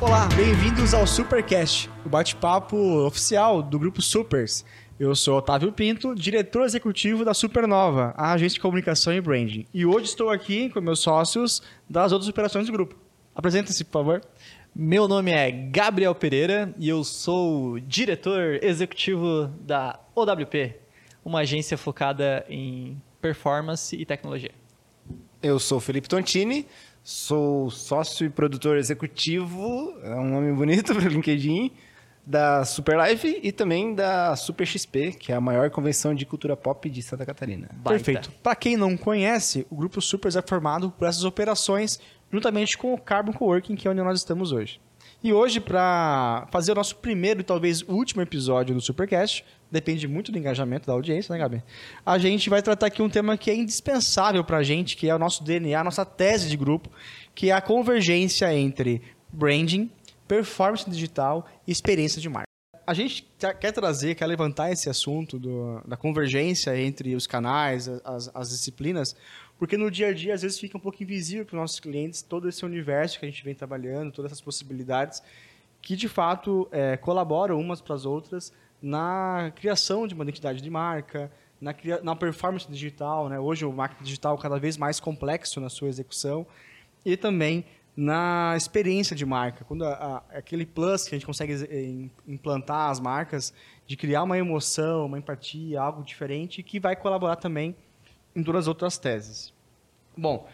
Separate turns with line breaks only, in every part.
Olá, bem-vindos ao Supercast, o bate-papo oficial do grupo Supers. Eu sou Otávio Pinto, diretor executivo da Supernova, a agência de comunicação e branding. E hoje estou aqui com meus sócios das outras operações do grupo. Apresenta-se, por favor.
Meu nome é Gabriel Pereira e eu sou diretor executivo da OWP, uma agência focada em performance e tecnologia.
Eu sou Felipe Tontini, sou sócio e produtor executivo, é um nome bonito para o LinkedIn, da Super Live e também da Super XP, que é a maior convenção de cultura pop de Santa Catarina.
Baita.
Perfeito. Para quem não conhece, o grupo Supers é formado por essas operações juntamente com o Carbon Coworking, que é onde nós estamos hoje. E hoje, para fazer o nosso primeiro e talvez último episódio do Supercast, depende muito do engajamento da audiência, né, Gabi? A gente vai tratar aqui um tema que é indispensável para a gente, que é o nosso DNA, a nossa tese de grupo, que é a convergência entre branding, performance digital e experiência de marca. A gente quer trazer, quer levantar esse assunto do, da convergência entre os canais, as, as disciplinas, porque no dia a dia às vezes fica um pouco invisível para os nossos clientes todo esse universo que a gente vem trabalhando, todas essas possibilidades que de fato é, colaboram umas para as outras na criação de uma identidade de marca, na, na performance digital, né? hoje o marketing digital cada vez mais complexo na sua execução e também na experiência de marca, quando a, a, aquele plus que a gente consegue implantar as marcas, de criar uma emoção, uma empatia, algo diferente, que vai colaborar também em todas as outras teses. Bom,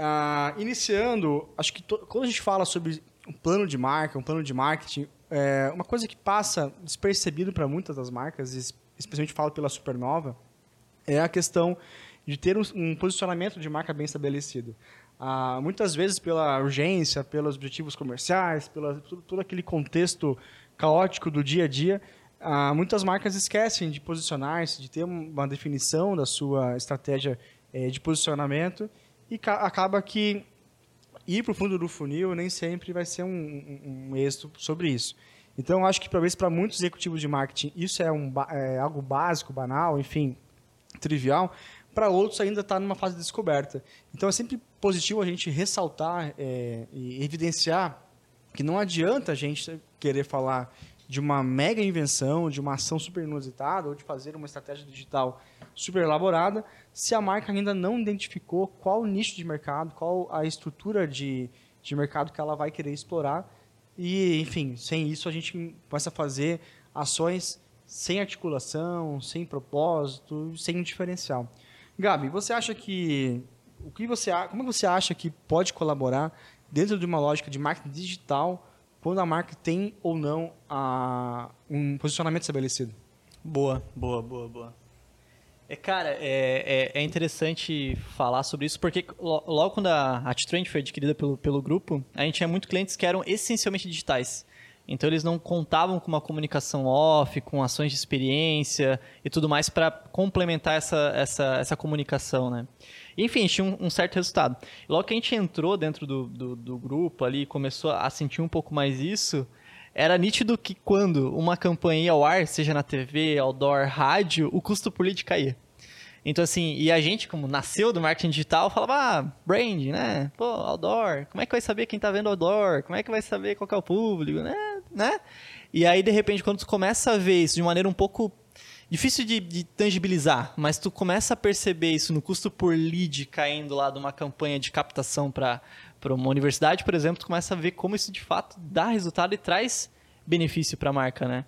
uh, iniciando, acho que quando a gente fala sobre um plano de marca, um plano de marketing, é, uma coisa que passa despercebido para muitas das marcas, especialmente falo pela Supernova, é a questão de ter um, um posicionamento de marca bem estabelecido. Ah, muitas vezes pela urgência, pelos objetivos comerciais, pelo todo aquele contexto caótico do dia a dia, ah, muitas marcas esquecem de posicionar-se, de ter uma definição da sua estratégia eh, de posicionamento e acaba que ir para o fundo do funil nem sempre vai ser um, um, um êxito sobre isso. Então, acho que talvez para muitos executivos de marketing isso é, um, é algo básico, banal, enfim, trivial, para outros ainda está numa fase de descoberta. Então é sempre positivo a gente ressaltar é, e evidenciar que não adianta a gente querer falar de uma mega invenção, de uma ação super inusitada ou de fazer uma estratégia digital super elaborada, se a marca ainda não identificou qual nicho de mercado, qual a estrutura de, de mercado que ela vai querer explorar. E, enfim, sem isso a gente começa a fazer ações sem articulação, sem propósito, sem diferencial. Gabi, você acha que o que você como você acha que pode colaborar dentro de uma lógica de marketing digital quando a marca tem ou não a, um posicionamento estabelecido?
Boa, boa, boa, boa. É, cara, é, é, é, interessante falar sobre isso, porque logo quando a AtTrend foi adquirida pelo, pelo grupo, a gente tinha muitos clientes que eram essencialmente digitais. Então eles não contavam com uma comunicação off, com ações de experiência e tudo mais para complementar essa, essa, essa comunicação, né? Enfim, tinha um, um, certo resultado. Logo que a gente entrou dentro do, do, do grupo ali começou a sentir um pouco mais isso, era nítido que quando uma campanha ia ao ar, seja na TV, outdoor, rádio, o custo por lead caía. Então, assim, e a gente, como nasceu do marketing digital, falava, ah, brand, né? Pô, outdoor, como é que vai saber quem tá vendo outdoor? Como é que vai saber qual é o público, né? Né? E aí, de repente, quando tu começa a ver isso de maneira um pouco difícil de, de, tangibilizar, mas tu começa a perceber isso no custo por lead caindo lá de uma campanha de captação para uma universidade, por exemplo, tu começa a ver como isso de fato dá resultado e traz benefício para a marca, né?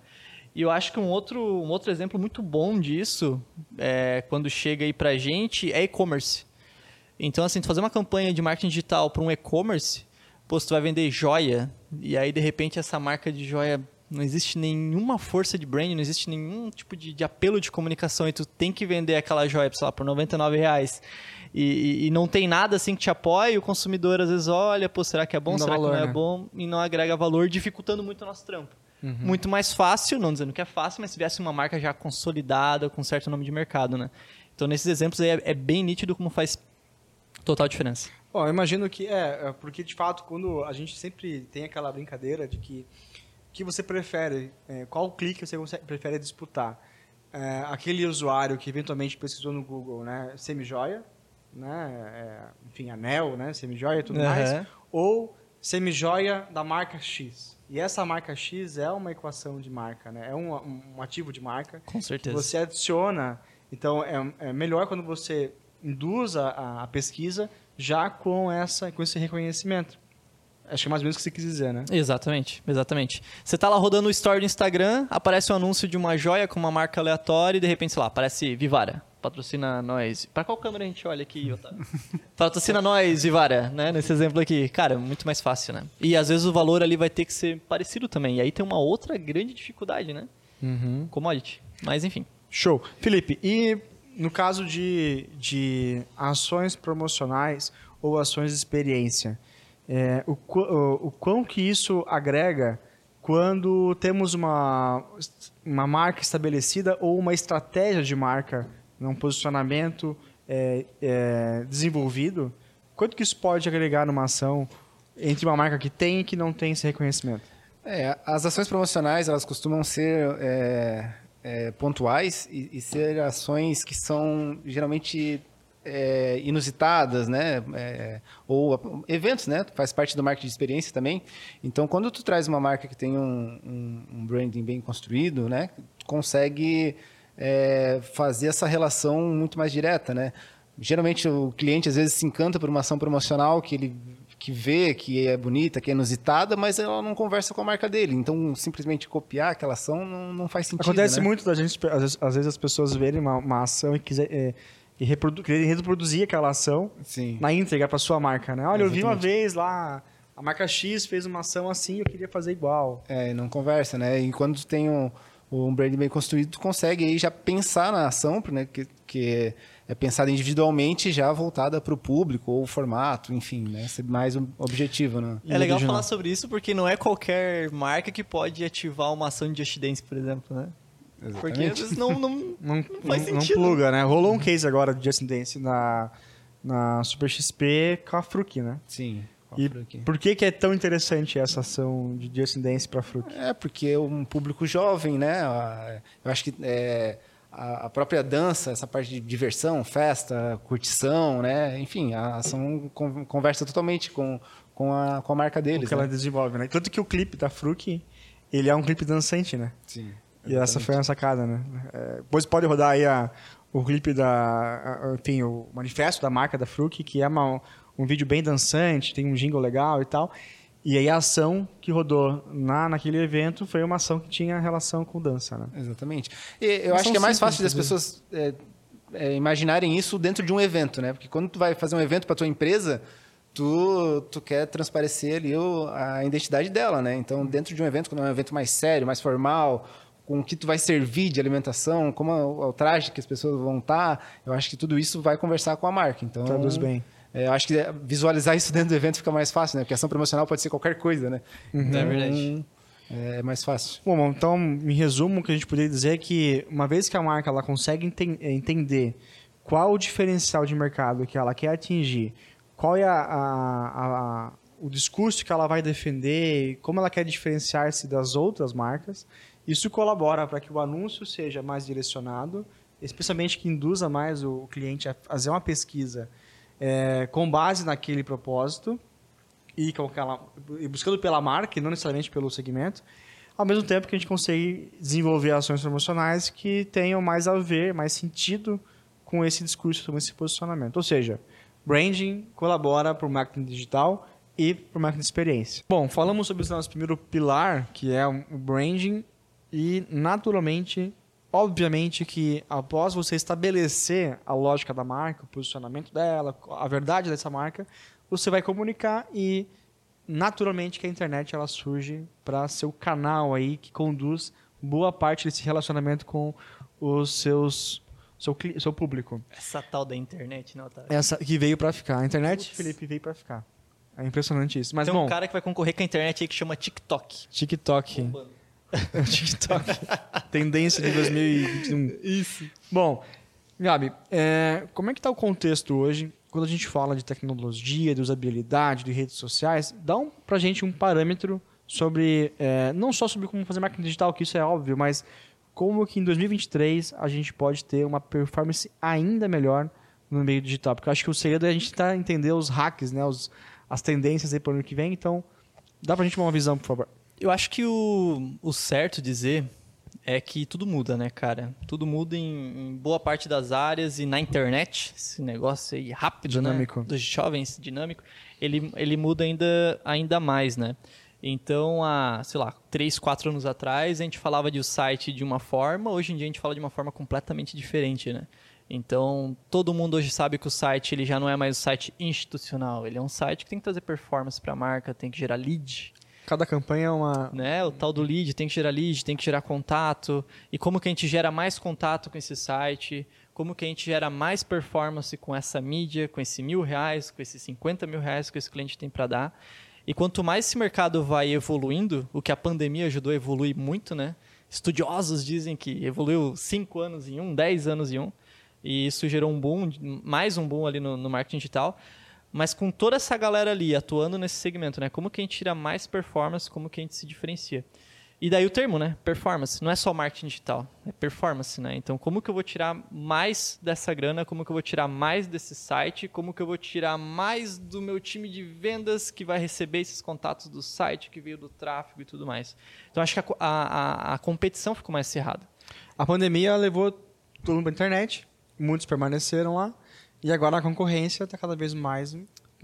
E eu acho que um outro, um outro exemplo muito bom disso, é, quando chega aí pra gente, é e-commerce. Então, assim, tu fazer uma campanha de marketing digital para um e-commerce, pô, tu vai vender joia, e aí, de repente, essa marca de joia não existe nenhuma força de brand, não existe nenhum tipo de, de apelo de comunicação e tu tem que vender aquela joia, sei lá, por 99 reais. E, e, e, não tem nada assim que te apoie, o consumidor às vezes olha, pô, será que é bom, não será valor, que não é né? bom? E não agrega valor, dificultando muito o nosso trampo. Uhum. Muito mais fácil, não dizendo que é fácil, mas se tivesse uma marca já consolidada, com certo nome de mercado, né? Então, nesses exemplos aí é, é bem nítido como faz total diferença.
Bom, eu imagino que é, é, porque de fato, quando a gente sempre tem aquela brincadeira de que que você prefere, é, qual clique você prefere disputar? é, aquele usuário que eventualmente pesquisou no Google, né, semijoia, né, é, enfim, anel, né, semijoia e tudo
Uhum.
mais, ou semijoia da marca X. E essa marca X é uma equação de marca, né, é um, um ativo de marca.
Com certeza.
Você adiciona, então é, é melhor quando você induz a, a pesquisa já com essa com esse reconhecimento. Acho que é mais ou menos o que você quis dizer, né?
Exatamente, exatamente. Você tá lá rodando o story do Instagram, aparece um anúncio de uma joia com uma marca aleatória e de repente, sei lá, aparece Vivara. Patrocina nós. Pra qual câmera a gente olha aqui, Otávio? Patrocina nós, Vivara, né? Nesse exemplo aqui. Cara, muito mais fácil, né? E às vezes o valor ali vai ter que ser parecido também. E aí tem uma outra grande dificuldade, né? Commodity. Mas enfim.
Show. Felipe, e no caso de, de ações promocionais ou ações de experiência, é, o, o, o quão que isso agrega quando temos uma, uma marca estabelecida ou uma estratégia de marca, um posicionamento é, é, desenvolvido, quanto que isso pode agregar numa ação entre uma marca que tem e que não tem esse reconhecimento?
É, as ações promocionais, elas costumam ser é, pontuais e, e ser ações que são geralmente é, inusitadas, né? É, ou eventos, né? Faz parte do marketing de experiência também. Então, quando tu traz uma marca que tem um, um, um branding bem construído, né? Consegue é, fazer essa relação muito mais direta, né? Geralmente o cliente às vezes se encanta por uma ação promocional que ele que vê que é bonita, que é inusitada, mas ela não conversa com a marca dele. Então, simplesmente copiar aquela ação não, não faz sentido.
Acontece
né?
muito da gente, às vezes, as pessoas verem uma, uma ação e, quiser, é, e reprodu quererem reproduzir aquela ação
Sim.
na íntegra para sua marca, né? Olha, eu vi uma
Exatamente.
vez lá, a marca X fez uma ação assim, eu queria fazer igual.
É, e não conversa, né? E quando tem um, um brand bem construído, tu consegue aí já pensar na ação, né? Que, que é pensada individualmente, já voltada para o público ou o formato, enfim, né? Ser mais um objetivo, né?
É legal
original.
falar sobre isso porque não é qualquer marca que pode ativar uma ação de Just Dance, por exemplo, né? Porque às vezes não, não,
Não,
não faz
não, não
sentido.
pluga, né? Rolou um case agora de Justin Dance na, na Super XP com a Fruc, né?
Sim.
E
por
que, que é tão interessante essa ação de Dance para Fruc?
É, porque é um público jovem, né? A- Eu acho que é, a a própria dança, essa parte de diversão, festa, curtição, né? Enfim, a con- conversa totalmente com, com, a, com a marca
O
deles.
que ela
né?
desenvolve, né? Tanto que o clipe da Fruc, ele é um clipe dançante, né?
Sim.
E essa foi uma sacada, né? É, depois pode rodar aí a, o clipe da. enfim, o manifesto da marca da Fruc, que é uma- um vídeo bem dançante, tem um jingle legal e tal. E aí a ação que rodou na, naquele evento foi uma ação que tinha relação com dança, né?
Exatamente. E eu
Mas
acho que é mais fácil das pessoas é, é, imaginarem isso dentro de um evento, né? Porque quando tu vai fazer um evento para tua empresa, tu, tu quer transparecer ali o- a identidade dela, né? Então, dentro de um evento, quando é um evento mais sério, mais formal, com o que tu vai servir de alimentação, como é o, o traje que as pessoas vão estar, eu acho que tudo isso vai conversar com a marca. Então,
Traduz bem.
É, eu acho que visualizar isso dentro do evento fica mais fácil, né? Porque ação promocional pode ser qualquer coisa, né?
Uhum.
É verdade.
É mais fácil.
Bom, bom, então, em resumo, o que a gente poderia dizer é que uma vez que a marca ela consegue enten- eh, entender qual o diferencial de mercado que ela quer atingir, qual é a, a- a- o discurso que ela vai defender, como ela quer diferenciar-se das outras marcas, isso colabora para que o anúncio seja mais direcionado, especialmente que induza mais o cliente a fazer uma pesquisa eh, com base naquele propósito e, aquela, e buscando pela marca não necessariamente pelo segmento, ao mesmo tempo que a gente consegue desenvolver ações promocionais que tenham mais a ver, mais sentido com esse discurso, com esse posicionamento. Ou seja, branding colabora para o marketing digital e para o marketing de experiência. Bom, falamos sobre o nosso primeiro pilar, que é o branding, e naturalmente, obviamente que após você estabelecer a lógica da marca, o posicionamento dela, a verdade dessa marca, você vai comunicar e naturalmente que a internet ela surge para ser o canal aí que conduz boa parte desse relacionamento com os seus seu, seu público.
Essa tal da internet, não, Otávio?
Essa que veio para ficar. A internet,
Putz.
Felipe, veio para ficar. É impressionante isso. Mas
Tem
bom,
um cara que vai concorrer com a internet aí que chama TikTok.
TikTok. TikTok. Tendência de 2021. Isso. Bom, Gabi, é, como é que está o contexto hoje quando a gente fala de tecnologia, de usabilidade, de redes sociais? Dá um, pra gente um parâmetro sobre, é, não só sobre como fazer marketing digital, que isso é óbvio, mas como que em 2023 a gente pode ter uma performance ainda melhor no meio digital. Porque eu acho que o segredo é a gente tentar entender os hacks, né? Os, as tendências aí para o ano que vem. Então, dá pra gente uma visão, por favor.
Eu acho que o, o certo dizer é que tudo muda, né, cara? Tudo muda em, em, boa parte das áreas e na internet, esse negócio aí rápido,
dinâmico.
né? Dos jovens, dinâmico, ele, ele muda ainda, ainda mais, né? Então, há, sei lá, três, quatro anos atrás, a gente falava de o um site de uma forma, hoje em dia a gente fala de uma forma completamente diferente, né? Então, todo mundo hoje sabe que o site ele já não é mais um site institucional, ele é um site que tem que trazer performance para a marca, tem que gerar lead,
Cada campanha é uma.
Né? O tal do lead, tem que gerar lead, tem que gerar contato. E como que a gente gera mais contato com esse site? Como que a gente gera mais performance com essa mídia, com esse mil reais, com esses 50 mil reais que esse cliente tem para dar? E quanto mais esse mercado vai evoluindo, o que a pandemia ajudou a evoluir muito, né? Estudiosos dizem que evoluiu 5 anos em um, 10 anos em um. E isso gerou um boom, mais um boom ali no, no marketing digital. Mas com toda essa galera ali atuando nesse segmento, né? Como que a gente tira mais performance, como que a gente se diferencia? E daí o termo, né? Performance. Não é só marketing digital, é performance, né? Então, como que eu vou tirar mais dessa grana? Como que eu vou tirar mais desse site? Como que eu vou tirar mais do meu time de vendas que vai receber esses contatos do site que veio do tráfego e tudo mais? Então, acho que a, a, a competição ficou mais cerrada.
A pandemia levou todo mundo para a internet, muitos permaneceram lá. E agora a concorrência está cada vez mais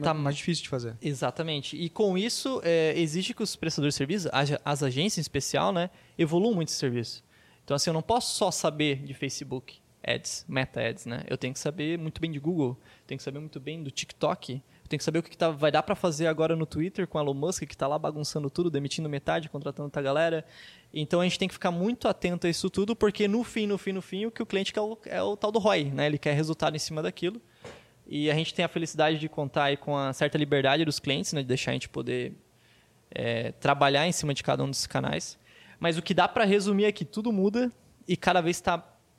tá mais difícil de fazer.
Exatamente. E com isso, é, exige que os prestadores de serviço, as agências em especial, né, evoluam muito esse serviço. Então, assim, eu não posso só saber de Facebook Ads, Meta Ads, né? Eu tenho que saber muito bem de Google, tenho que saber muito bem do TikTok, eu tenho que saber o que, que tá, vai dar para fazer agora no Twitter com o Elon Musk, que está lá bagunçando tudo, demitindo metade, contratando outra galera. Então a gente tem que ficar muito atento a isso tudo, porque no fim, no fim, no fim, o que o cliente quer é o, é o tal do ROI, né? Ele quer resultado em cima daquilo. E a gente tem a felicidade de contar aí com a certa liberdade dos clientes, né? De deixar a gente poder é, trabalhar em cima de cada um desses canais. Mas o que dá para resumir é que tudo muda e cada vez está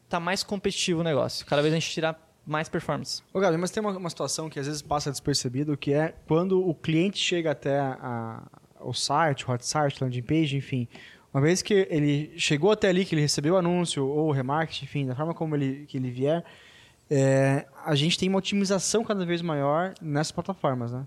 tá mais competitivo o negócio. Cada vez a gente tira mais performance.
Ô, Gabi, mas tem uma, uma situação que às vezes passa despercebido, que é quando o cliente chega até a, o site, o hot site, landing page, enfim, uma vez que ele chegou até ali, que ele recebeu o anúncio ou o remarketing, enfim, da forma como ele, que ele vier, é, a gente tem uma otimização cada vez maior nessas plataformas, né?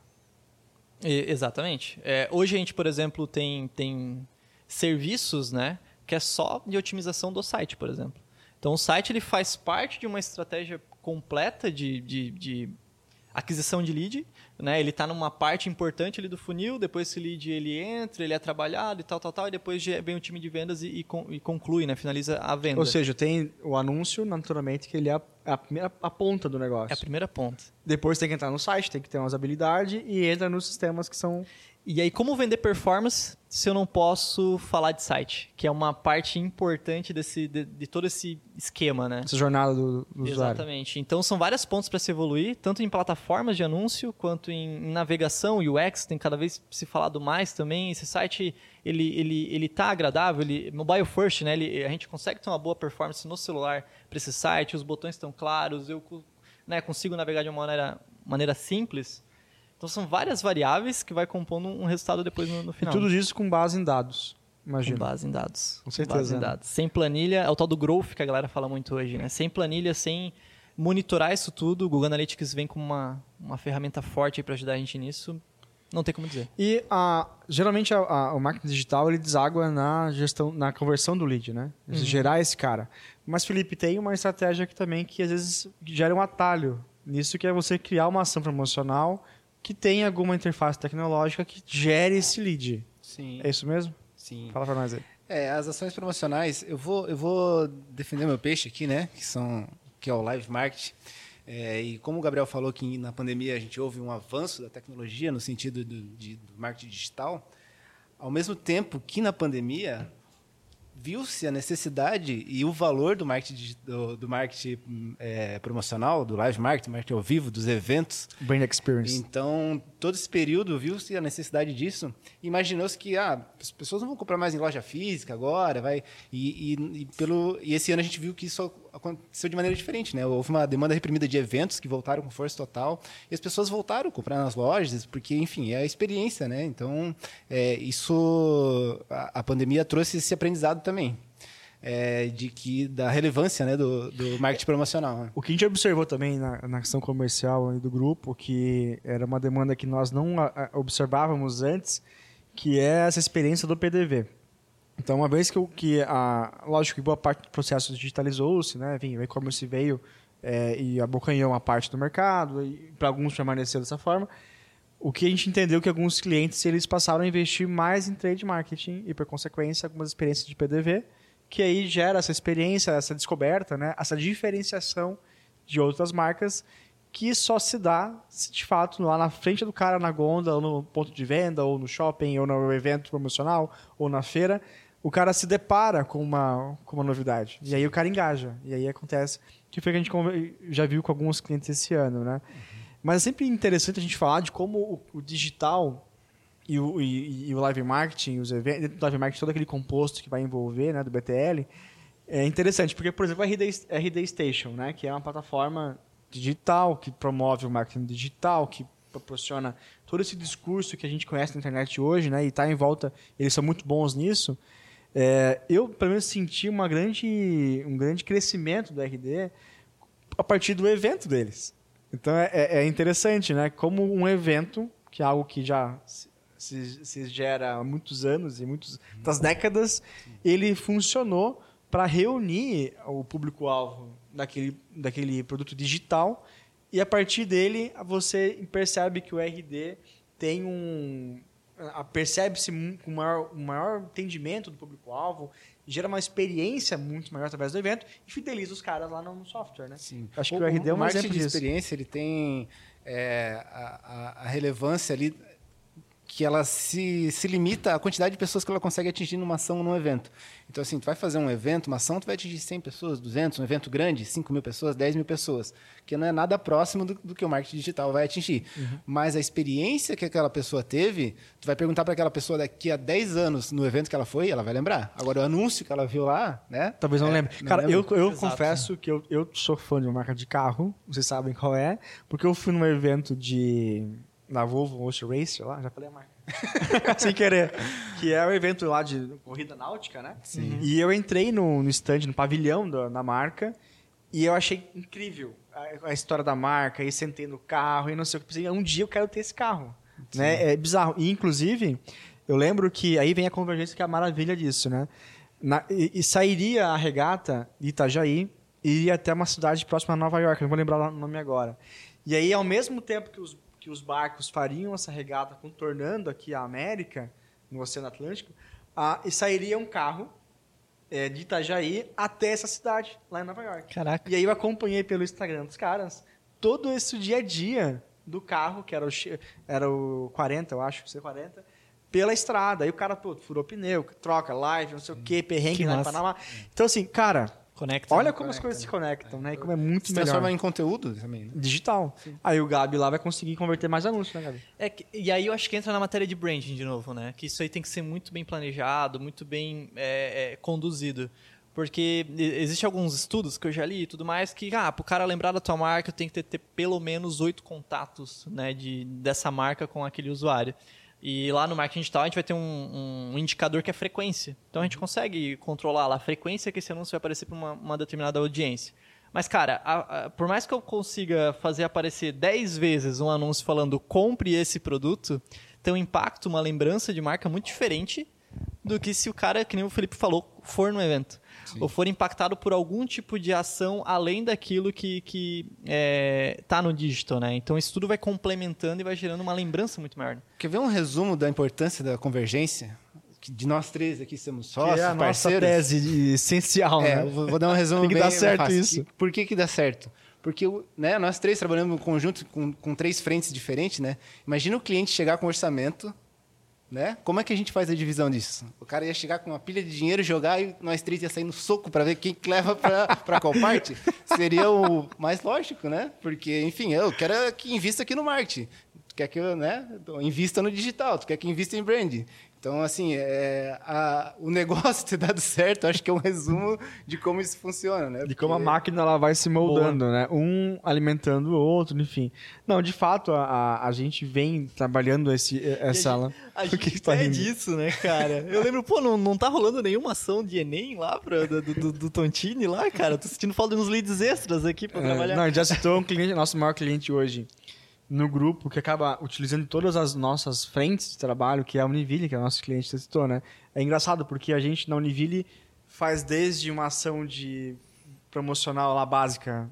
E, exatamente. É, hoje a gente, por exemplo, tem, tem serviços, né, que é só de otimização do site, por exemplo. Então o site ele faz parte de uma estratégia completa de, de, de aquisição de lead, né? Ele está numa parte importante ali do funil, depois esse lead ele entra, ele é trabalhado e tal, tal, tal, e depois vem o time de vendas e, e conclui, né? Finaliza a venda.
Ou seja, tem o anúncio, naturalmente, que ele é a, a primeira a ponta do negócio.
É a primeira ponta.
Depois tem que entrar no site, tem que ter umas habilidades e entra nos sistemas que são
e aí, como vender performance se eu não posso falar de site? Que é uma parte importante desse, de, de todo esse esquema, né?
Essa jornada do, do usuário.
Exatamente. Então, são vários pontos para se evoluir, tanto em plataformas de anúncio, quanto em, em navegação, UX, tem cada vez se falado mais também. Esse site, ele, ele, ele tá agradável, ele, mobile first, né? Ele, a gente consegue ter uma boa performance no celular para esse site, os botões estão claros, eu né, consigo navegar de uma maneira, maneira simples. Então são várias variáveis que vai compondo um resultado depois no, no final.
E tudo isso com base em dados. Imagina.
Com base em dados.
Com certeza.
base em né? dados. Sem planilha, é o tal do growth que a galera fala muito hoje, né? Sem planilha, sem monitorar isso tudo, o Google Analytics vem como uma, uma ferramenta forte para ajudar a gente nisso. Não tem como dizer.
E a, geralmente a, a, o marketing digital ele deságua na gestão, na conversão do lead, né? Uhum. Gerar esse cara. Mas Felipe tem uma estratégia aqui também que às vezes gera um atalho nisso que é você criar uma ação promocional que tem alguma interface tecnológica que gere esse lead.
Sim.
É isso mesmo?
Sim.
Fala para nós aí.
É, as ações promocionais, eu vou, eu vou defender meu peixe aqui, né? Que são que é o live marketing. É, e como o Gabriel falou que na pandemia a gente houve um avanço da tecnologia no sentido do, de, do marketing digital, ao mesmo tempo que na pandemia viu-se a necessidade e o valor do marketing, do, do marketing é, promocional, do live marketing, marketing ao vivo, dos eventos.
Brand experience.
Então, todo esse período viu-se a necessidade disso. Imaginou-se que ah, as pessoas não vão comprar mais em loja física agora, vai. E, e, e, pelo, e esse ano a gente viu que isso aconteceu de maneira diferente, né? Houve uma demanda reprimida de eventos que voltaram com força total e as pessoas voltaram a comprar nas lojas, porque, enfim, é a experiência, né? Então, é, isso a, a pandemia trouxe esse aprendizado também. é, de que da relevância né, do, do marketing promocional. Né?
O que a gente observou também na, na comercial do grupo, que era uma demanda que nós não observávamos antes, que é essa experiência do PDV. Então, uma vez que, que a, lógico que boa parte do processo digitalizou-se, né, enfim, o e-commerce veio é, e abocanhou uma parte do mercado, e para alguns permaneceu dessa forma, o que a gente entendeu que alguns clientes eles passaram a investir mais em trade marketing e, por consequência, algumas experiências de PDV, que aí gera essa experiência, essa descoberta, né, essa diferenciação de outras marcas que só se dá, se de fato, lá na frente do cara, na gôndola, ou no ponto de venda, ou no shopping, ou no evento promocional, ou na feira, o cara se depara com uma, com uma novidade. E aí o cara engaja. E aí acontece, que foi que a gente já viu com alguns clientes esse ano, né? Uhum. Mas é sempre interessante a gente falar de como o, o digital e o, e, e o live marketing, os eventos, dentro do live marketing, todo aquele composto que vai envolver, né, do BTL, é interessante, porque, por exemplo, a RD, RD Station, né, que é uma plataforma digital que promove o marketing digital, que proporciona todo esse discurso que a gente conhece na internet hoje, né, e está em volta, eles são muito bons nisso. É, eu, pelo menos, senti uma grande, um grande crescimento do RD a partir do evento deles. Então, é, é, é interessante, né, como um evento, que é algo que já se, se gera há muitos anos e muitas décadas, ele funcionou para reunir o público-alvo daquele, daquele produto digital e a partir dele você percebe que o RD tem um percebe-se com um maior, um maior entendimento do público-alvo, gera uma experiência muito maior através do evento e fideliza os caras lá no software, né?
Sim. Acho que o, o RD é um exemplo de disso. experiência, ele tem é, a, a, relevância ali que ela se, se limita à quantidade de pessoas que ela consegue atingir numa ação num evento. Então, assim, tu vai fazer um evento, uma ação, tu vai atingir 100 pessoas, 200, um evento grande, 5 mil pessoas, 10 mil pessoas, que não é nada próximo do, do que o marketing digital vai atingir. Uhum. Mas a experiência que aquela pessoa teve, tu vai perguntar para aquela pessoa daqui a 10 anos no evento que ela foi, ela vai lembrar. Agora, o anúncio que ela viu lá, né?
Talvez não é, lembre. Cara, eu, eu confesso que eu, eu sou fã de uma marca de carro, vocês sabem qual é, porque eu fui num evento de na Volvo Ocean Racer lá, já falei a marca. Sem querer. Que é o evento lá de corrida náutica, né? Sim. E eu entrei no, no stand, no pavilhão da, da marca, e eu achei incrível a, a, história da marca, e sentei no carro, e não sei o que. Pensei, um dia eu quero ter esse carro. Né? É bizarro. E, inclusive, eu lembro que aí vem a convergência, que é a maravilha disso, né? Na, e, e, sairia a regata de Itajaí e iria até uma cidade próxima a Nova York, não vou lembrar o nome agora. E aí, ao mesmo tempo que os que os barcos fariam essa regata contornando aqui a América, no Oceano Atlântico, ah, e sairia um carro é, de Itajaí até essa cidade, lá em Nova York.
Caraca.
E aí eu acompanhei pelo Instagram dos caras todo esse dia a dia do carro, que era o, era o 40, eu acho, C40, pela estrada. Aí o cara, pô, furou pneu, troca, live, não sei o quê, perrengue que lá em Panamá. Então, assim, cara, Conecta, Olha né? como Conecta, as coisas né? se conectam, né? E como é muito se melhor. transforma
em conteúdo também, né?
Digital. Sim. Aí o Gabi lá vai conseguir converter mais anúncios, né, Gabi?
É e aí eu acho que entra na matéria de branding de novo, né? Que isso aí tem que ser muito bem planejado, muito bem é, é, conduzido. Porque existem alguns estudos que eu já li e tudo mais que, ah, para o cara lembrar da tua marca, tem que ter, ter pelo menos oito contatos né, de, dessa marca com aquele usuário. E lá no marketing digital a gente vai ter um, um, indicador que é frequência. Então a gente consegue controlar lá a frequência que esse anúncio vai aparecer para uma, uma, determinada audiência. Mas, cara, a, a, por mais que eu consiga fazer aparecer 10 vezes um anúncio falando compre esse produto, tem um impacto, uma lembrança de marca muito diferente do que se o cara, que nem o Felipe falou, for no evento. Sim. ou for impactado por algum tipo de ação além daquilo que, que é, tá no digital, né? Então isso tudo vai complementando e vai gerando uma lembrança muito maior.
Quer ver um resumo da importância da convergência? De nós três aqui somos sócios, que é a
parceiros. nossa tese essencial,
é,
né?
Vou dar um resumo
Tem que
bem,
dar certo isso.
Por que que dá certo? Porque né, nós três trabalhamos em conjunto com, com três frentes diferentes, né? Imagina o cliente chegar com um orçamento né? Como é que a gente faz a divisão disso? O cara ia chegar com uma pilha de dinheiro, jogar e nós três ia sair no soco para ver quem leva para qual parte? Seria o mais lógico, né? Porque, enfim, eu quero que invista aqui no marketing. Tu quer que eu né, invista no digital, tu quer que invista em branding. Então, assim, é, a- o negócio ter dado certo, acho que é um resumo de como isso funciona, né?
De como a máquina ela vai se moldando, né? Um alimentando o outro, enfim. Não, de fato, a, a, a gente vem trabalhando esse, essa... lá.
A
Por que
gente
tá
pede
rindo?
isso, né, cara? Eu lembro, pô, não, não tá rolando nenhuma ação de Enem lá pra, do, do, do Tontini lá, cara. Tô sentindo falta de uns leads extras aqui pra
É,
trabalhar.
não, a gente já citou um cliente, nosso maior cliente hoje no grupo, que acaba utilizando todas as nossas frentes de trabalho, que é a Univille, que é o nosso cliente que citou, né? É engraçado, porque a gente na Univille faz desde uma ação de promocional lá básica,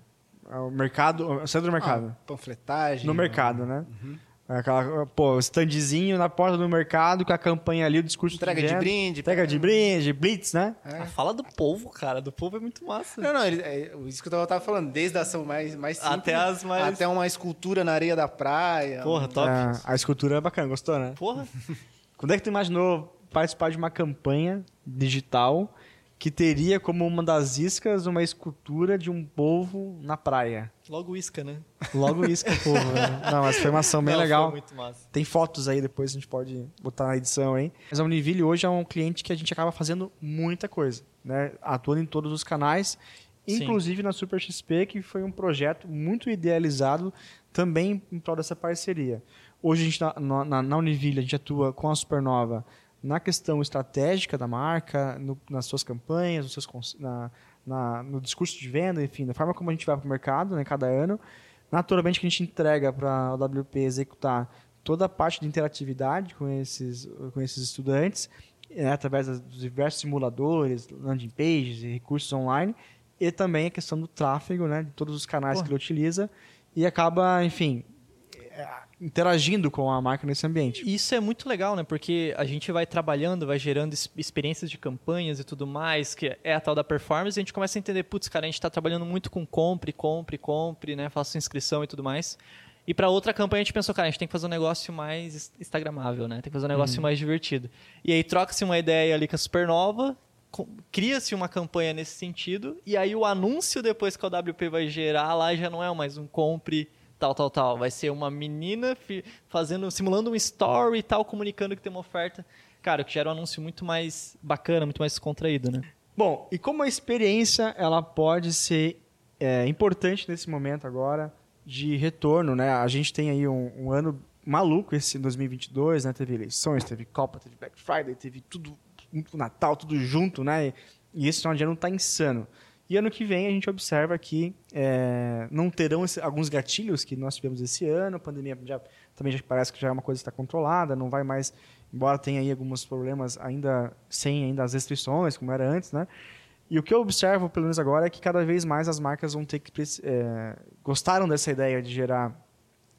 ao mercado, ao centro do mercado.
Ah, panfletagem.
no mercado, né?
Uhum.
Aquela, pô, standzinho na porta do mercado com a campanha ali, o discurso
Entrega de brinde.
Entrega de brinde, blitz, né?
Ah, fala do povo, cara. Do povo é muito massa.
Não, não, ele- é, isso que eu tava- tava falando, desde a ação mais, mais simples
Até as mais-
até uma escultura na areia da praia.
Porra,
um-
top.
É, a escultura é bacana, gostou, né?
Porra.
Quando é que tu imaginou participar de uma campanha digital que teria como uma das iscas uma escultura de um povo na praia?
Logo isca, né?
Logo isca, povo. Né? Não, mas foi uma ação bem
Não,
legal.
Foi muito massa.
Tem fotos aí, depois a gente pode botar na edição aí. Mas a Univille hoje é um cliente que a gente acaba fazendo muita coisa, né? Atuando em todos os canais,
Sim.
inclusive na Super XP, que foi um projeto muito idealizado também em prol dessa parceria. Hoje a gente na, na, na Univille a gente atua com a Supernova na questão estratégica da marca, no- nas suas campanhas, nos seus, na, na- no discurso de venda, enfim, da forma como a gente vai para o mercado né, cada ano. Naturalmente que a gente entrega para a WP executar toda a parte de interatividade com esses, com esses estudantes, né, através dos diversos simuladores, landing pages e recursos online, e também a questão do tráfego, né, de todos os canais
Porra.
que ele utiliza, e acaba, enfim, é, interagindo com a marca nesse ambiente.
Isso é muito legal, né? Porque a gente vai trabalhando, vai gerando experiências de campanhas e tudo mais, que é a tal da performance, e a gente começa a entender, putz, cara, a gente está trabalhando muito com compre, compre, compre, né? Faça inscrição e tudo mais. E para outra campanha a gente pensou, cara, a gente tem que fazer um negócio mais ins- instagramável, né? Tem que fazer um negócio mais divertido. E aí troca-se uma ideia ali com a Supernova, cria-se uma campanha nesse sentido, e aí o anúncio depois que a WP vai gerar lá já não é mais um compre tal, tal, tal. Vai ser uma menina fazendo, simulando um story e tal, comunicando que tem uma oferta. Cara, o que gera um anúncio muito mais bacana, muito mais descontraído, né?
Bom, e como a experiência ela pode ser é, importante nesse momento agora de retorno, né? A gente tem aí um, um ano maluco esse 2022, né? Teve eleições, teve Copa, teve Black Friday, teve tudo, Natal, tudo junto, né? E esse final de ano tá insano. E ano que vem a gente observa que é, não terão esse- alguns gatilhos que nós tivemos esse ano, a pandemia já, também já parece que já é uma coisa que está controlada, não vai mais, embora tenha aí alguns problemas ainda sem ainda as restrições, como era antes, né? E o que eu observo, pelo menos agora, é que cada vez mais as marcas vão ter que é, gostaram dessa ideia de gerar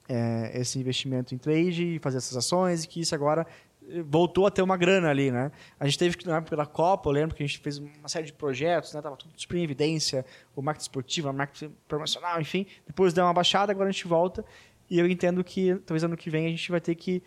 é, esse investimento em trade fazer essas ações e que isso agora voltou a ter uma grana ali, né? A gente teve que, na época da Copa, eu lembro que a gente fez uma série de projetos, né? Tava tudo super em evidência, o marketing esportivo, o marketing promocional, enfim. Depois deu uma baixada, agora a gente volta e eu entendo que talvez ano que vem a gente vai ter que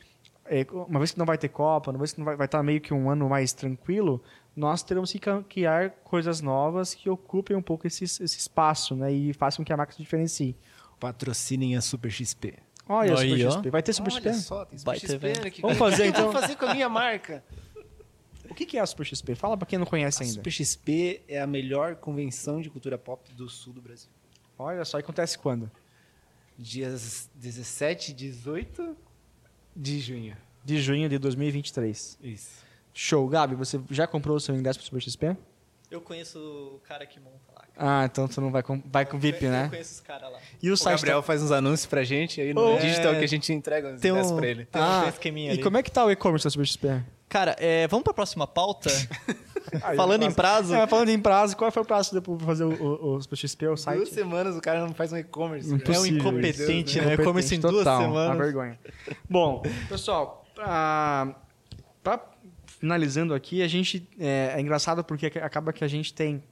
é, uma vez que não vai ter Copa, uma vez que não vai, vai estar meio que um ano mais tranquilo, nós teremos que criar coisas novas que ocupem um pouco esse, esse espaço, né? E façam com que a marca se diferencie.
Patrocinem a Super XP.
Olha,
Aí,
Super
ó.
XP. Vai ter Super
Olha
XP?
só, tem Super
Baita
XP
evento.
aqui.
Vamos fazer,
O que eu
então?
vou fazer com a minha marca?
O que que é a Super XP? Fala pra quem não conhece
A
ainda.
Super XP é a melhor convenção de cultura pop do sul do Brasil.
Olha só, e acontece quando?
Dias 17 e 18 de junho.
De junho de 2023.
Isso.
Show. Gabi, você já comprou o seu ingresso pro Super XP?
Eu conheço o cara que monta lá.
Ah, então tu não vai com, vai com VIP,
eu,
né?
Eu conheço os caras lá.
E o,
O
site
Gabriel faz uns anúncios pra gente aí no
Oh,
digital
é.
que a gente entrega os
Tem um-
pra ele.
Tem um
Ah,
esqueminha
E
ali.
como é que tá o e-commerce da Super XP?
Cara, é, vamos pra próxima pauta?
Aí,
Falando em prazo,
É, falando em prazo, qual foi o prazo depois pra fazer o, o, o Super XP, o site?
Duas semanas o cara não faz um e-commerce.
É um incompetente,
Deus,
né? E-commerce em duas
total,
semanas.
Uma vergonha. Bom, pessoal, pra, pra- finalizando aqui, a gente é, é engraçado porque acaba que a gente tem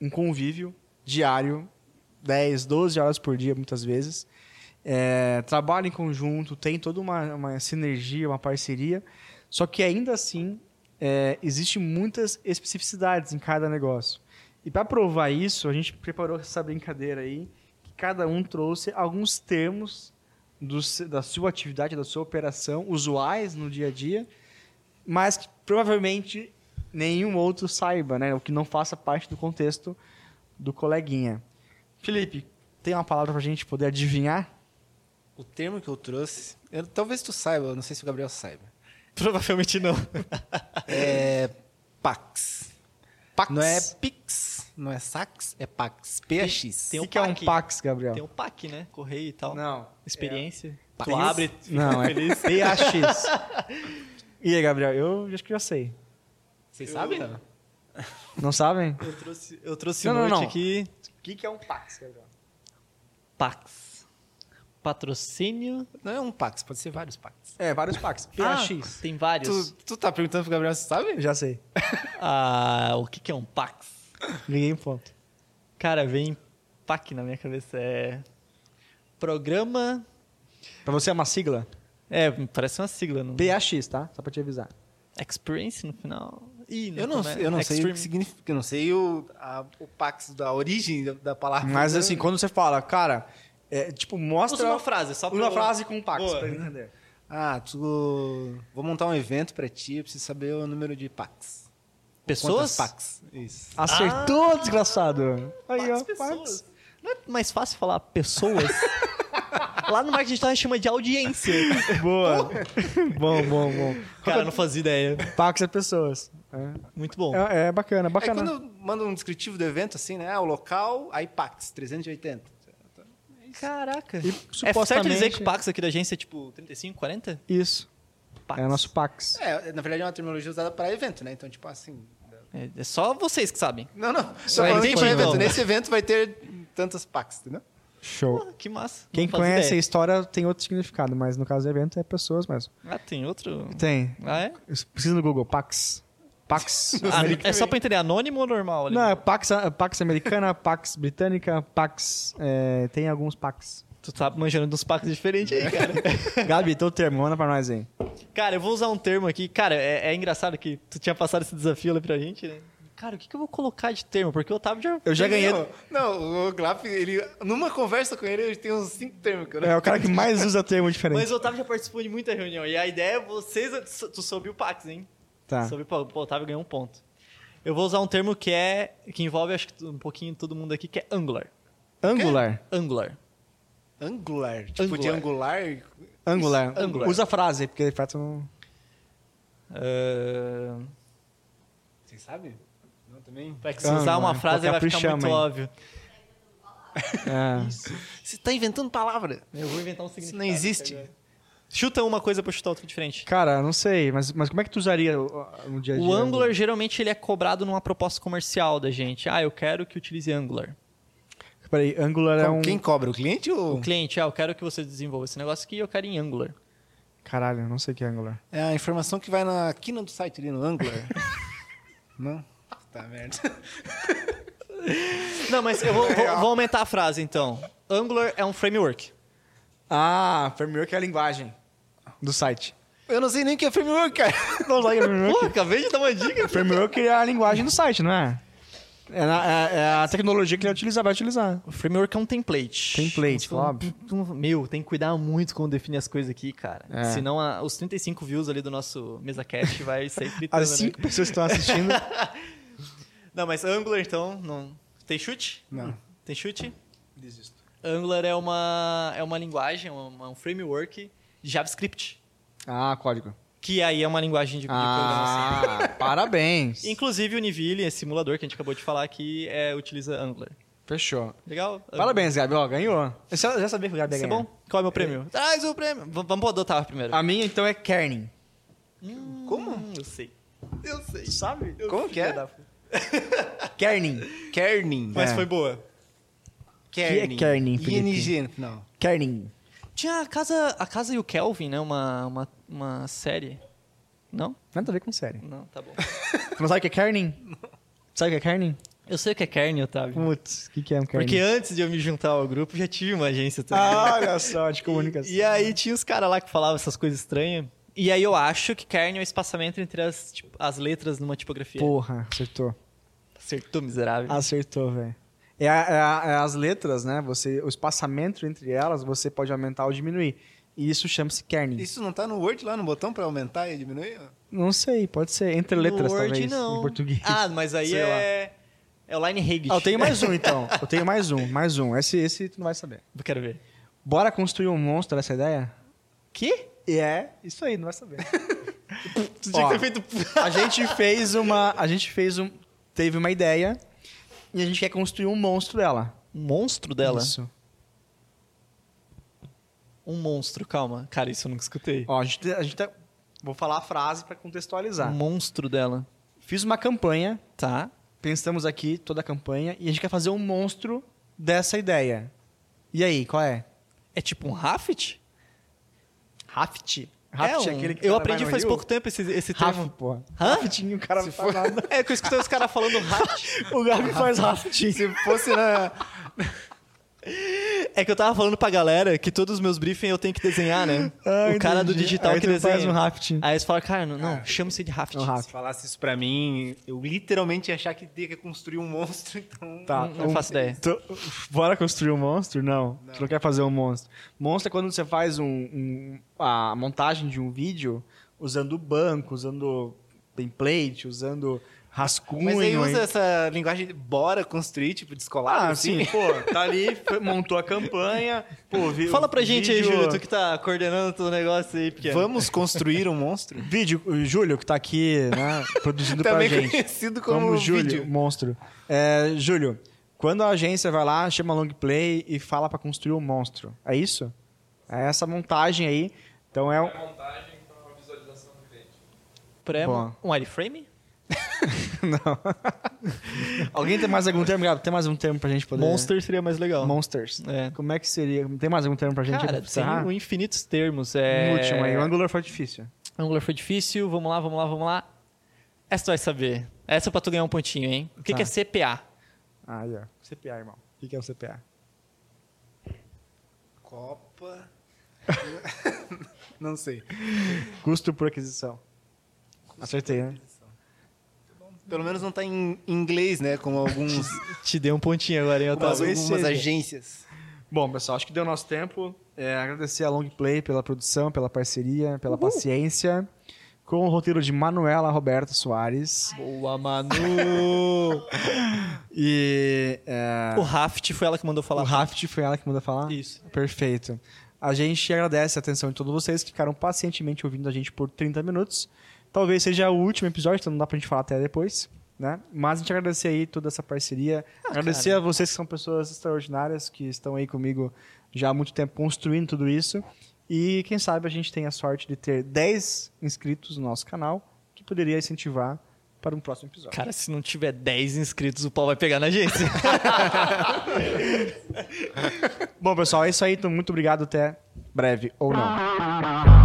um convívio diário, 10, 12 horas por dia, muitas vezes. É, trabalha em conjunto, tem toda uma, uma sinergia, uma parceria. Só que ainda assim, é, existe muitas especificidades em cada negócio. E para provar isso, a gente preparou essa brincadeira aí, que cada um trouxe alguns termos do da sua atividade, da sua operação, usuais no dia a dia, mas que provavelmente nenhum outro saiba, né? O que não faça parte do contexto do coleguinha. Felipe, tem uma palavra pra gente poder adivinhar?
O termo que eu trouxe, eu- talvez tu saiba, eu não sei se o Gabriel saiba.
Provavelmente não.
É Pax.
Pax.
Não é Pix, não é Sax, é Pax. PAX.
Tem
O
um
que é um. Pax, Gabriel?
Tem um PAC, né? Correio e tal.
Não.
Experiência.
É.
Tu
País?
abre, fica
Não, é
feliz.
PAX. E aí, Gabriel? Eu acho que já sei.
Vocês sabem?
Não sabem?
Eu trouxe, eu trouxe
Não, não,
noite
não.
aqui.
O que, que é um Pax, Gabriel?
Pax. Patrocínio.
Não é um Pax, pode ser vários Pax.
É, vários Pax.
Ah,
PAX.
tem vários.
Tu, tu tá perguntando pro Gabriel se sabe?
Já sei.
Ah, o que, que é um Pax?
Liguei um ponto.
Cara, vem PAC na minha cabeça. É. Programa.
Pra você é uma sigla?
É, parece uma sigla. Não...
PAX, tá? Só pra te avisar.
Experience no final. Ih,
Eu não,
come-
eu não sei o que significa, eu não sei o, a- o Pax da origem da, da palavra.
Mas assim, quando você fala, cara, é, tipo, mostra
Usa uma frase, só pra
uma
eu-
frase com Pax,
Boa.
pra entender.
Ah, tu. Vou montar um evento pra ti, eu preciso saber o número de Pax.
Pessoas?
Quantas Pax? Isso.
Acertou, desgraçado. Aí, ó,
pessoas.
Pax.
Não é mais fácil falar pessoas? Lá no marketing digital a gente chama de audiência.
Boa. bom, bom, bom.
Cara, eu não fazia ideia.
Pax é pessoas. É,
Muito bom.
é, é bacana,
Aí
bacana.
quando eu mando um descritivo do evento, assim, né? Ah, o local, aí Pax, 380.
Caraca.
E,
É certo
supostamente-
dizer que o Pax aqui da agência é tipo 35, 40?
Isso.
Pax.
É o nosso Pax.
É, na verdade é uma terminologia usada para evento, né? Então, tipo assim.
É, é só vocês que sabem.
Não, não.
Só
Só falando que evento. Nesse evento vai ter tantas Pax, entendeu?
Show.
Pô, que massa.
Quem conhece a
ideia.
história tem outro significado, mas no caso do evento é pessoas mesmo.
Ah, tem outro?
Tem.
Ah, é?
Precisa no Google, Pax. Pax.
Ah, é só pra entender anônimo ou normal? ali?
Não, é Pax, Pax americana, Pax britânica, Pax. é, tem alguns Pax.
Tu tá manjando uns Pax diferentes aí, cara.
Gabi, teu termo, manda pra nós aí.
cara, eu vou usar um termo aqui. Cara, é, é engraçado que tu tinha passado esse desafio ali pra gente, né? Cara, o que, que eu vou colocar de termo? Porque o Otávio já...
Eu já ganhei.
Não, não, o Glap, ele. Numa conversa com ele, ele tem uns cinco termos, cara.
É o cara que mais usa termo diferente.
Mas o Otávio já participou de muita reunião. E a ideia é vocês... Tu soube o Pax, hein?
Tá.
Soube o o Otávio ganhou um ponto. Eu vou usar um termo que é... Que envolve, acho que um pouquinho todo mundo aqui, que é Angular.
Angular.
Angular.
Angular. Tipo de angular.
Angular.
Angular.
Usa a frase, porque de fato não.
Ah,
Vocês sabem? Também?
É que se usar uma frase vai ficar muito
hein?
óbvio.
É.
Você tá inventando palavra.
Eu vou inventar um significado.
Isso não existe.
Chuta uma coisa pra chutar outra diferente.
Cara, não sei, mas, mas como é que tu usaria o- no dia a dia?
O Angular, geralmente, ele é cobrado numa proposta comercial da gente. Ah, eu quero que utilize Angular.
Peraí, Angular é um.
Quem cobra? O cliente ou.
O cliente, ah, eu quero que você desenvolva esse negócio aqui eu quero em Angular.
Caralho, não sei o que é Angular.
É a informação que vai na quina do site ali, no Angular. não? Tá merda.
Não, mas eu vou, vou- vou aumentar a frase, então. Angular é um framework.
Ah, framework é a linguagem do site.
Eu não sei nem o que é framework, cara.
Não sabe o que é framework?
Pô, acabei de dar uma dica.
framework é a linguagem do site, não é? É, na- é- é a tecnologia que ele utiliza, vai utilizar.
O framework é um template.
Template,
Então,
óbvio.
então, Meu, tem que cuidar muito quando definir as coisas aqui, cara.
É.
Senão a- os 35 views ali do nosso MesaCast vai sair fritando,
As
né?
cinco pessoas que estão assistindo.
Não, mas Angular, então, não... Tem chute?
Não.
Tem chute?
Desisto.
Angular é uma, é uma linguagem, uma- um framework de JavaScript.
Ah, código.
Que aí é uma linguagem de, de programação.
Ah, parabéns.
Inclusive o Niville, esse simulador que a gente acabou de falar aqui, é, utiliza Angular.
Fechou.
Legal?
Parabéns, Gabi. Ó, ganhou. Eu já sabia que o Gabi ia
Isso é
ganhar.
bom? Qual é o meu prêmio? Traz o prêmio. V- vamos adotar primeiro.
A minha, então, é Kerning.
Como?
Hum, eu sei. Eu sei.
Sabe?
Como que é?
Da-
Kerning.
Kerning.
Mas
É.
foi boa.
Kerning.
Que é Kerning, Felipe?
ING no final.
Kerning.
Tinha a Casa, a Casa e o Kelvin, né? Uma, uma, uma série. Não?
Nada a ver com série.
Não, tá bom.
Tu não sabe o que é Kerning? Sabe o que é Kerning?
Eu sei o que é Kern, Otávio.
Putz, o que, que é um Kerning?
Porque antes de eu me juntar ao grupo, já tive uma agência também.
Ah, olha só, de comunicação.
E aí tinha os caras lá que falavam essas coisas estranhas. E aí eu acho que kern é o espaçamento entre as, tipo, as letras numa tipografia.
Porra, acertou.
Acertou, miserável.
Acertou, velho. É, é é as letras, né? Você, o espaçamento entre elas, você pode aumentar ou diminuir. E isso chama-se kerning.
Isso não tá no Word lá no botão pra aumentar e diminuir?
Não sei, pode ser. Entre
No
letras,
Word,
talvez,
não.
em português.
Ah, mas aí
Sei lá.
é... É o Line Hagit.
Ah, eu tenho mais um, então. Eu tenho mais um, mais um. Esse, esse tu não vai saber.
Eu quero ver.
Bora construir um monstro dessa ideia?
Que?
É isso aí, não vai saber.
Tu tinha
Ó.
que ter feito...
a gente fez uma. A gente fez um. Teve uma ideia e a gente quer construir um monstro dela.
Um monstro dela?
Isso.
Um monstro, calma. Cara, isso eu nunca escutei.
Ó, a gente, a gente tá- Vou falar a frase pra contextualizar.
Um monstro dela.
Fiz uma campanha,
Tá.
pensamos aqui toda a campanha e a gente quer fazer um monstro dessa ideia. E aí, qual é?
É tipo um Raft?
Raft?
É, um...
é aquele que
Eu
cara
aprendi faz
rio?
pouco tempo esse, esse
Raft,
termo.
porra.
Hã?
Raftinho, o cara não faz nada.
É que eu escutei os caras falando Raft.
O Gabi faz rafting.
Se fosse na.
É que eu tava falando pra galera que todos os meus briefings eu tenho que desenhar, né?
Ah,
o cara do
entendi.
digital
Aí
que desenha.
faz um rafting.
Aí eles falam, cara, não, não chama-se de Raft.
É um raft.
Se falasse isso pra mim, eu literalmente ia achar que tinha que construir um monstro, então.
Tá,
Não- não faço ideia.
tu- bora construir um monstro? Não. Tu não quer fazer um monstro. Monstro é quando você faz um, um- a montagem de um vídeo usando banco, usando template, usando rascunho.
Mas aí usa
hein?
essa linguagem de bora construir, tipo, descolado.
Ah,
assim.
sim, pô, tá ali, montou a campanha, pô, vi,
Fala pra gente aí,
vídeo-
Júlio, tu que tá coordenando todo o negócio aí, pequeno.
Vamos construir um monstro?
Vídeo, o Júlio, que tá aqui, né, produzindo pra
Também
gente.
conhecido como,
Como Júlio,
vídeo.
monstro. É, Júlio, quando a agência vai lá, chama long play e fala pra construir um monstro. É isso? É essa montagem aí. Então é um...
montagem para a visualização do cliente.
Pré
Bom.
um wireframe?
Não. Alguém tem mais algum termo? Gabi? Tem mais um termo pra gente poder...
Monster seria mais legal.
Monsters.
É.
Como é que seria? Tem mais algum termo pra gente
Cara, tem um infinitos termos. É...
Um último aí. O Angular foi difícil.
Angular foi difícil. Vamos lá, vamos lá, vamos lá. Essa tu vai saber. Essa é pra tu ganhar um pontinho, hein? O que,
Tá.
que é CPA?
Ah, aí, ó. CPA, irmão. O que que é o CPA?
Copa. Não sei.
Custo por aquisição. Acertei, né?
Pelo menos não tá em inglês, né? Como alguns,
Te dei um pontinho agora, hein,
algumas,
Otávio?
Agências.
Bom, pessoal, acho que deu nosso tempo. É, agradecer a Long Play pela produção, pela parceria, pela paciência. Com o roteiro de Manuela Roberta Soares.
Boa, Manu!
E é,
o Raft foi ela que mandou falar.
o Raft foi ela que mandou falar?
Isso.
Perfeito. A gente agradece a atenção de todos vocês que ficaram pacientemente ouvindo a gente por 30 minutos. Talvez seja o último episódio, então não dá pra gente falar até depois. Né? Mas a gente agradecer aí toda essa parceria. agradecer
cara.
a vocês que são pessoas extraordinárias, que estão aí comigo já há muito tempo construindo tudo isso. E quem sabe a gente tem a sorte de ter 10 inscritos no nosso canal, que poderia incentivar para um próximo episódio.
Cara, se não tiver 10 inscritos, o pau vai pegar na agência.
Bom, pessoal, é isso aí. Então, muito obrigado. Até breve ou não.